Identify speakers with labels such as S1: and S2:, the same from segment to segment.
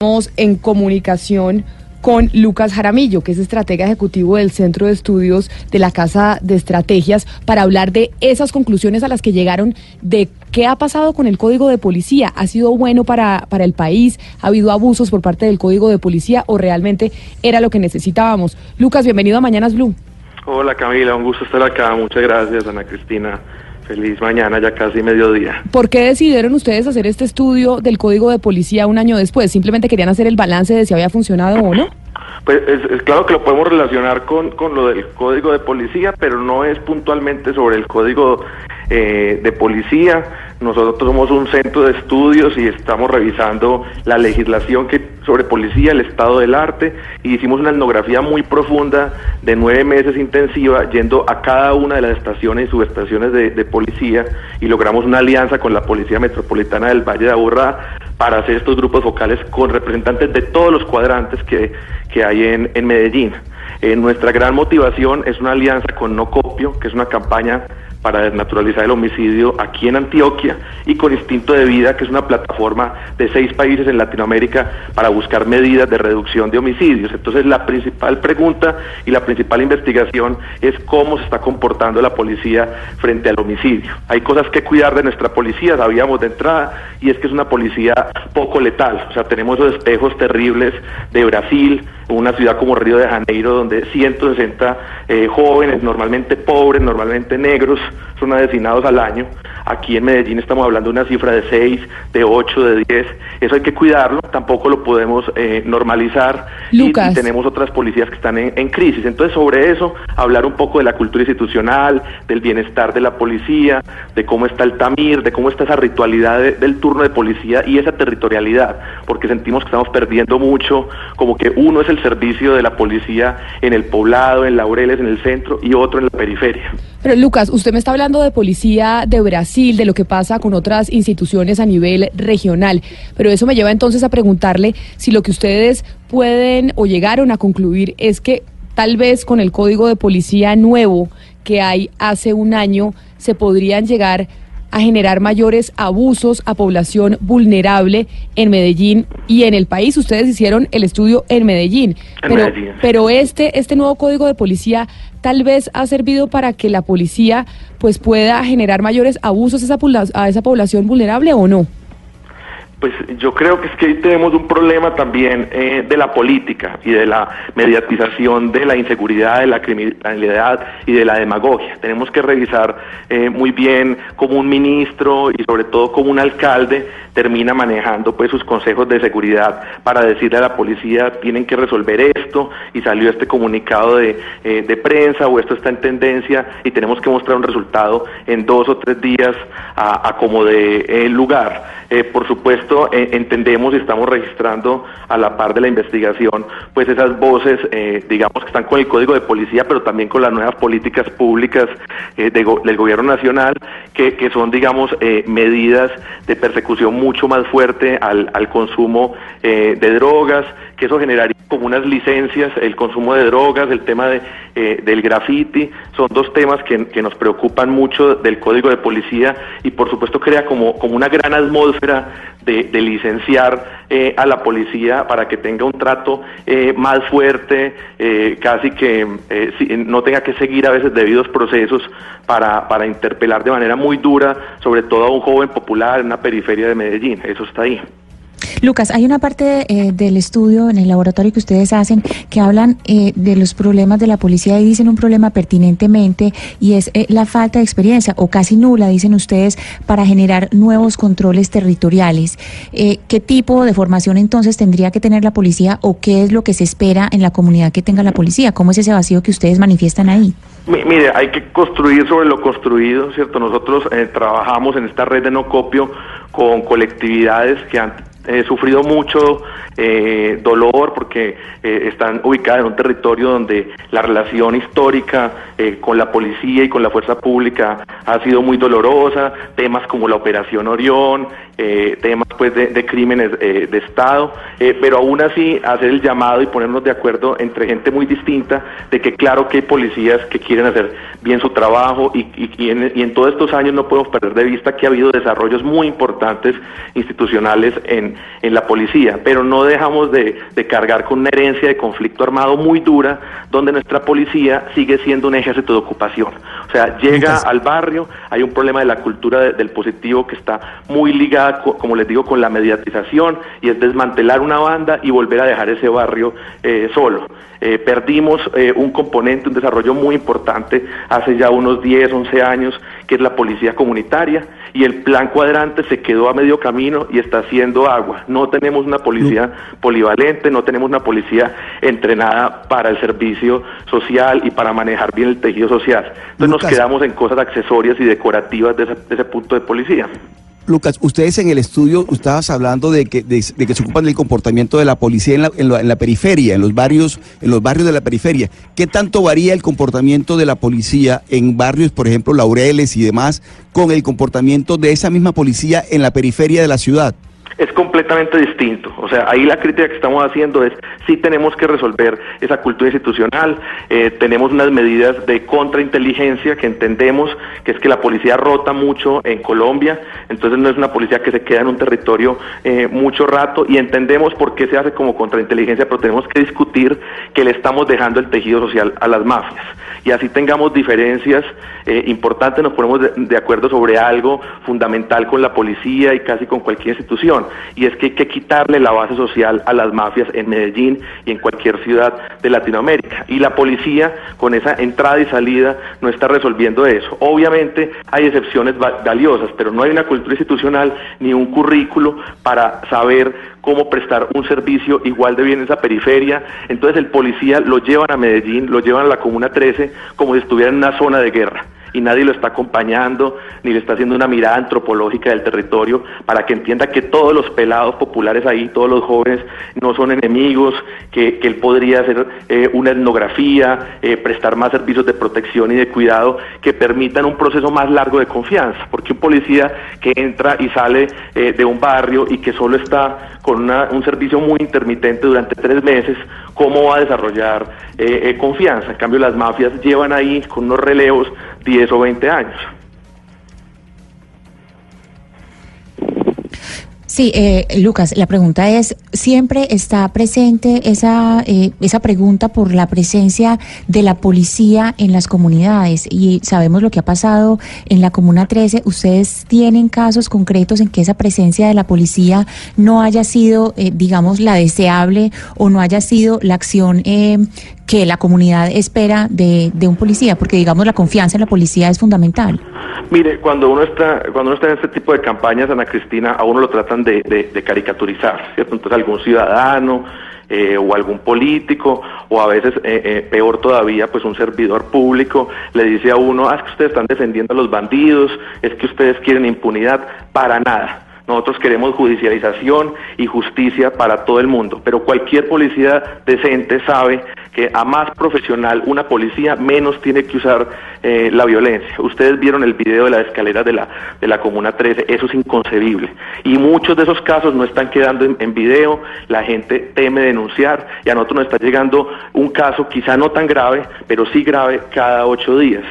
S1: Estamos en comunicación con Lucas Jaramillo, que es estratega ejecutivo del Centro de Estudios de la Casa de Estrategias, para hablar de esas conclusiones a las que llegaron de qué ha pasado con el Código de Policía. ¿Ha sido bueno para, para el país? ¿Ha habido abusos por parte del Código de Policía o realmente era lo que necesitábamos? Lucas, bienvenido a Mañanas Blue.
S2: Hola Camila, un gusto estar acá. Muchas gracias, Ana Cristina. Feliz mañana, ya casi mediodía.
S1: ¿Por qué decidieron ustedes hacer este estudio del Código de Policía un año después? ¿Simplemente querían hacer el balance de si había funcionado o no?
S2: Pues es, claro que lo podemos relacionar con, con lo del Código de Policía, pero no es puntualmente sobre el Código eh, de Policía. Nosotros somos un centro de estudios y estamos revisando la legislación que sobre policía, el estado del arte, y hicimos una etnografía muy profunda de nueve meses intensiva, yendo a cada una de las estaciones y subestaciones de, policía, y logramos una alianza con la Policía Metropolitana del Valle de Aburrá para hacer estos grupos focales con representantes de todos los cuadrantes que, que hay en, en Medellín. Eh, nuestra gran motivación es una alianza con No Copio, que es una campaña para desnaturalizar el homicidio aquí en Antioquia y con Instinto de Vida, que es una plataforma de seis países en Latinoamérica para buscar medidas de reducción de homicidios. Entonces la principal pregunta y la principal investigación es cómo se está comportando la policía frente al homicidio. Hay cosas que cuidar de nuestra policía, sabíamos de entrada, y es que es una policía poco letal. O sea, tenemos esos espejos terribles de Brasil, una ciudad como Río de Janeiro, donde 160 eh, jóvenes, normalmente pobres, normalmente negros, son asesinados al año. Aquí en Medellín estamos hablando de una cifra de 6, de 8, de 10. Eso hay que cuidarlo, tampoco lo podemos eh, normalizar. Y, tenemos otras policías que están en, crisis. Entonces, sobre eso, hablar un poco de la cultura institucional, del bienestar de la policía, de cómo está el tamir, de cómo está esa ritualidad del turno de policía y esa territorialidad, porque sentimos que estamos perdiendo mucho, como que uno es el servicio de la policía en el poblado, en Laureles, en el centro, y otro en la periferia.
S1: Pero Lucas, usted me está hablando de policía de Brasil de lo que pasa con otras instituciones a nivel regional. Pero eso me lleva entonces a preguntarle si lo que ustedes pueden o llegaron a concluir es que tal vez con el código de policía nuevo que hay hace un año se podrían llegar a generar mayores abusos a población vulnerable en Medellín y en el país. Ustedes hicieron el estudio en Medellín, pero, pero este, este nuevo código de policía tal vez ha servido para que la policía pues pueda generar mayores abusos a esa, a esa población vulnerable o no.
S2: Pues yo creo que es que tenemos un problema también eh, de la política y de la mediatización de la inseguridad, de la criminalidad y de la demagogia. Tenemos que revisar eh, muy bien cómo un ministro y sobre todo cómo un alcalde termina manejando pues sus consejos de seguridad para decirle a la policía tienen que resolver esto y salió este comunicado de, eh, de prensa o esto está en tendencia y tenemos que mostrar un resultado en dos o tres días a, como de lugar. por supuesto eh, entendemos y estamos registrando a la par de la investigación, pues esas voces, eh, digamos, que están con el Código de Policía, pero también con las nuevas políticas públicas eh, del Gobierno Nacional, que, son, digamos, medidas de persecución mucho más fuerte al, al consumo de drogas, que eso generaría como unas licencias, el consumo de drogas, el tema de, del graffiti, son dos temas que, que, nos preocupan mucho del Código de Policía y por supuesto crea como, como una gran atmósfera de, licenciar eh, a la policía para que tenga un trato eh, más fuerte, eh, casi que no tenga que seguir a veces debidos procesos para, para interpelar de manera muy dura, sobre todo a un joven popular en una periferia de Medellín. Eso está ahí.
S3: Lucas, hay una parte eh, del estudio en el laboratorio que ustedes hacen que hablan eh, de los problemas de la policía y dicen un problema pertinentemente y es eh, la falta de experiencia o casi nula, dicen ustedes, para generar nuevos controles territoriales. ¿Qué tipo de formación entonces tendría que tener la policía o qué es lo que se espera en la comunidad que tenga la policía? ¿Cómo es ese vacío que ustedes manifiestan ahí?
S2: Mire, hay que construir sobre lo construido, ¿cierto? Nosotros trabajamos en esta red de no copio con colectividades que han he sufrido mucho eh, dolor porque eh, están ubicadas en un territorio donde la relación histórica eh, con la policía y con la fuerza pública ha sido muy dolorosa, temas como la Operación Orión, temas pues de, crímenes de Estado, pero aún así hacer el llamado y ponernos de acuerdo entre gente muy distinta de que claro que hay policías que quieren hacer bien su trabajo y, y, en, y en todos estos años no podemos perder de vista que ha habido desarrollos muy importantes institucionales en, en la policía, pero no dejamos de, cargar con una herencia de conflicto armado muy dura, donde nuestra policía sigue siendo un ejército de ocupación. O sea, llega al barrio, hay un problema de la cultura del positivo que está muy ligada, como les digo, con la mediatización y es desmantelar una banda y volver a dejar ese barrio eh, solo. Eh, perdimos eh, un componente, un desarrollo muy importante hace ya unos 10, 11 años, que es la policía comunitaria, y el plan cuadrante se quedó a medio camino y está haciendo agua. No tenemos una policía polivalente, no tenemos una policía entrenada para el servicio social y para manejar bien el tejido social. Entonces nos quedamos en cosas accesorias y decorativas de ese punto de policía.
S4: Lucas, ustedes en el estudio estabas hablando de que, de, que se ocupan del comportamiento de la policía en la, en, la, periferia, en los barrios, en los barrios de la periferia. ¿Qué tanto varía el comportamiento de la policía en barrios, por ejemplo, Laureles y demás, con el comportamiento de esa misma policía en la periferia de la ciudad?
S2: es completamente distinto. O sea, ahí la crítica que estamos haciendo es si tenemos que resolver esa cultura institucional, eh, tenemos unas medidas de contrainteligencia que entendemos que es que la policía rota mucho en Colombia, entonces no es una policía que se queda en un territorio eh, mucho rato y entendemos por qué se hace como contrainteligencia, pero tenemos que discutir que le estamos dejando el tejido social a las mafias. Y así tengamos diferencias eh, importantes, nos ponemos de acuerdo sobre algo fundamental con la policía y casi con cualquier institución. Y es que hay que quitarle la base social a las mafias en Y en cualquier ciudad de Latinoamérica. Y la policía, con esa entrada y salida, no está resolviendo eso. Obviamente hay excepciones valiosas, pero no hay una cultura institucional ni un currículo para saber cómo prestar un servicio igual de bien en esa periferia. Entonces el policía lo llevan a Medellín, lo llevan a la Comuna 13 como si estuviera en una zona de guerra y nadie lo está acompañando ni le está haciendo una mirada antropológica del territorio para que entienda que todos los pelados populares ahí, todos los jóvenes no son enemigos, que, él podría hacer eh, una etnografía, eh, prestar más servicios de protección y de cuidado que permitan un proceso más largo de confianza, porque un policía que entra y sale eh, de un barrio y que solo está con un servicio muy intermitente durante tres meses, ¿cómo va a desarrollar confianza? En cambio, las mafias llevan ahí con unos relevos 10 o 20 años.
S3: Sí, eh, Lucas, la pregunta es, ¿siempre está presente esa, eh, esa pregunta por la presencia de la policía en las comunidades? Y sabemos lo que ha pasado en la Comuna 13. ¿Ustedes tienen casos concretos en que esa presencia de la policía no haya sido, eh, digamos, la deseable o no haya sido la acción eh, que la comunidad espera de, de un policía? Porque, digamos, la confianza en la policía es fundamental.
S2: Mire, cuando uno está cuando uno está en este tipo de campañas, Ana Cristina, a uno lo tratan de, de, caricaturizar, ¿cierto? Entonces algún ciudadano eh, o algún político o a veces eh, eh, peor todavía, pues un servidor público le dice a uno, ah, es que ustedes están defendiendo a los bandidos, es que ustedes quieren impunidad, para nada. Nosotros queremos judicialización y justicia para todo el mundo, pero cualquier policía decente sabe a más profesional una policía menos tiene que usar eh, la violencia. Ustedes vieron el video de la escalera de la, de la Comuna 13, eso es inconcebible. Y muchos de esos casos no están quedando en, en video, la gente teme denunciar y a nosotros nos está llegando un caso quizá no tan grave, pero sí grave cada ocho días.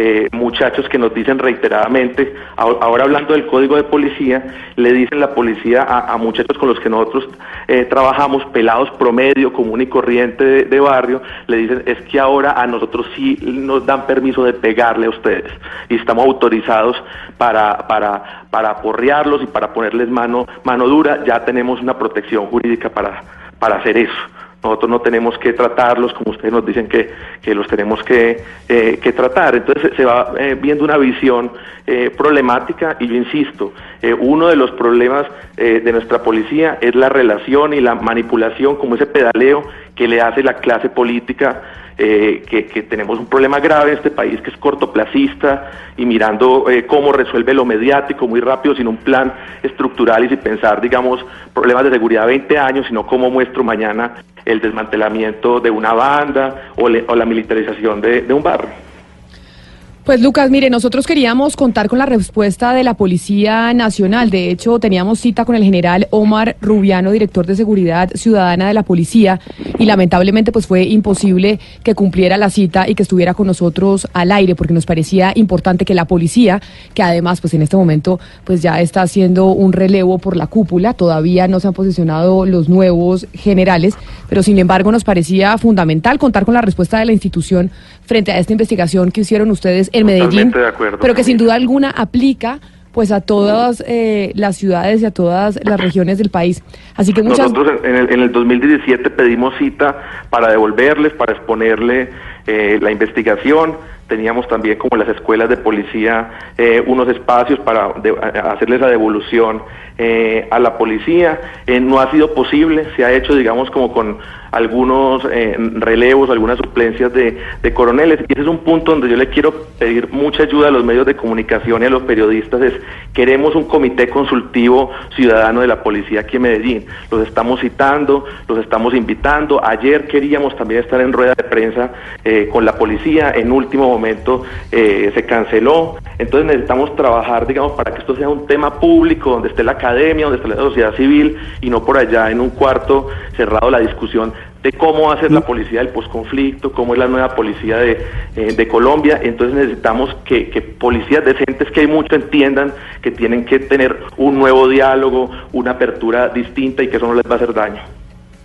S2: Eh, muchachos que nos dicen reiteradamente, ahora hablando del código de policía, le dicen la policía a, muchachos con los que nosotros eh, trabajamos, pelados promedio, común y corriente de, barrio, le dicen es que ahora a nosotros sí nos dan permiso de pegarle a ustedes y estamos autorizados para, para, para aporrearlos y para ponerles mano, mano dura, ya tenemos una protección jurídica para, para hacer eso. Nosotros no tenemos que tratarlos como ustedes nos dicen que, los tenemos que, eh, que, tratar. Entonces se va eh, viendo una visión eh, problemática y yo insisto, uno de los problemas de nuestra policía es la relación y la manipulación, como ese pedaleo que le hace la clase política eh, que, tenemos un problema grave en este país que es cortoplacista y mirando eh, cómo resuelve lo mediático muy rápido sin un plan estructural y sin pensar, digamos, problemas de seguridad 20 años, sino cómo muestro mañana el desmantelamiento de una banda o, la militarización de un barrio.
S1: Pues Lucas, mire, nosotros queríamos contar con la respuesta de la Policía Nacional. De hecho, teníamos cita con el general Omar Rubiano, director de Seguridad Ciudadana de la Policía, y lamentablemente pues fue imposible que cumpliera la cita y que estuviera con nosotros al aire, porque nos parecía importante que la policía, que además pues en este momento pues ya está haciendo un relevo por la cúpula, todavía no se han posicionado los nuevos generales, pero sin embargo nos parecía fundamental contar con la respuesta de la institución frente a esta investigación que hicieron ustedes en Medellín, pero que sin duda alguna aplica pues a todas eh, las ciudades y a todas las regiones del país. Así que muchas...
S2: Nosotros en el, en el 2017 pedimos cita para devolverles, para exponerle eh, la investigación. Teníamos también como las escuelas de policía eh, unos espacios para de, hacerles la devolución eh, a la policía. Eh, no ha sido posible, se ha hecho digamos como con algunos relevos, algunas suplencias de, de, coroneles. Y ese es un punto donde yo le quiero pedir mucha ayuda a los medios de comunicación y a los periodistas. Es, queremos un comité consultivo ciudadano de la policía aquí en Medellín. Los estamos citando, los estamos invitando. Ayer queríamos también estar en rueda de prensa con la policía. En último momento eh, se canceló. Entonces necesitamos trabajar, digamos, para que esto sea un tema público, donde esté la academia, donde esté la sociedad civil y no por allá en un cuarto cerrado la discusión de cómo ser la policía del posconflicto, cómo es la nueva policía de, eh, de Colombia. Entonces necesitamos que, que, policías decentes, que hay mucho, entiendan que tienen que tener un nuevo diálogo, una apertura distinta y que eso no les va a hacer daño.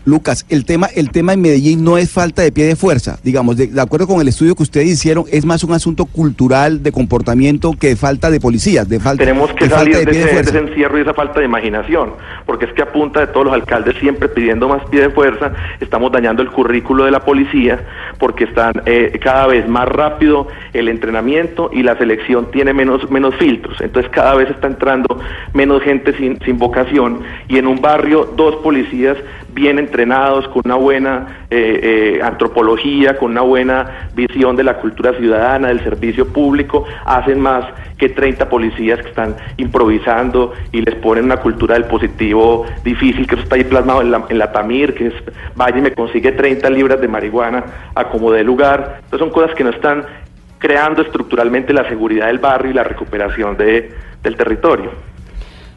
S4: Lucas, el tema, el tema en Medellín no es falta de pie de fuerza, digamos, de, de, acuerdo con el estudio que ustedes hicieron, es más un asunto cultural de comportamiento que de falta de policías, de falta
S2: Tenemos que
S4: de
S2: salir
S4: falta
S2: de, ese, de, ese, encierro y esa falta de imaginación, porque es que a punta de todos los alcaldes siempre pidiendo más pie de fuerza, estamos dañando el currículo de la policía, porque están eh, cada vez más rápido el entrenamiento y la selección tiene menos, menos filtros, entonces cada vez está entrando menos gente sin, sin vocación y en un barrio dos policías bien entrenados, con una buena eh, eh, antropología, con una buena visión de la cultura ciudadana, del servicio público, hacen más que 30 policías que están improvisando y les ponen una cultura del positivo difícil, que está ahí plasmado en la, en la Tamir, que es vaya y me consigue 30 libras de marihuana a como de lugar. Entonces son cosas que no están creando estructuralmente la seguridad del barrio y la recuperación de, del territorio.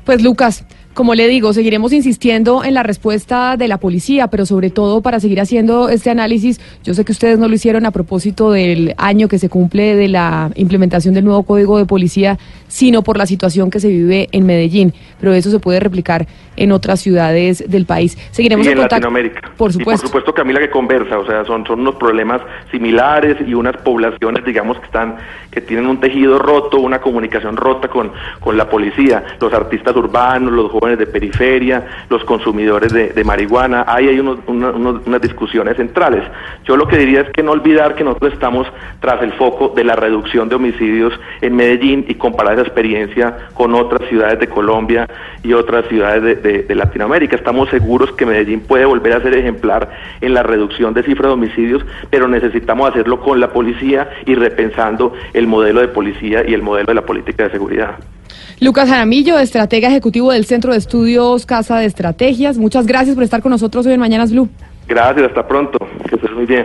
S1: Pues Lucas, como le digo, seguiremos insistiendo en la respuesta de la policía, pero sobre todo para seguir haciendo este análisis, yo sé que ustedes no lo hicieron a propósito del año que se cumple de la implementación del nuevo código de policía, sino por la situación que se vive en Medellín, pero eso se puede replicar en otras ciudades del país. Seguiremos
S2: y en, en Latinoamérica.
S1: Por supuesto.
S2: Y por supuesto, Camila, que conversa, o sea, son, son unos problemas similares y unas poblaciones, digamos, que están, que tienen un tejido roto, una comunicación rota con, con la policía, los artistas urbanos, los jóvenes de periferia, los consumidores de, de marihuana, ahí hay unos, unos, unos, unas discusiones centrales. Yo lo que diría es que no olvidar que nosotros estamos tras el foco de la reducción de homicidios en Medellín y comparar esa experiencia con otras ciudades de Colombia y otras ciudades de, de, de Latinoamérica. Estamos seguros que Medellín puede volver a ser ejemplar en la reducción de cifras de homicidios, pero necesitamos hacerlo con la policía y repensando el modelo de policía y el modelo de la política de seguridad.
S1: Lucas Jaramillo, estratega ejecutivo del Centro de Estudios Casa de Estrategias. Muchas gracias por estar con nosotros hoy en Mañanas Blue.
S2: Gracias, hasta pronto. Que estés muy bien.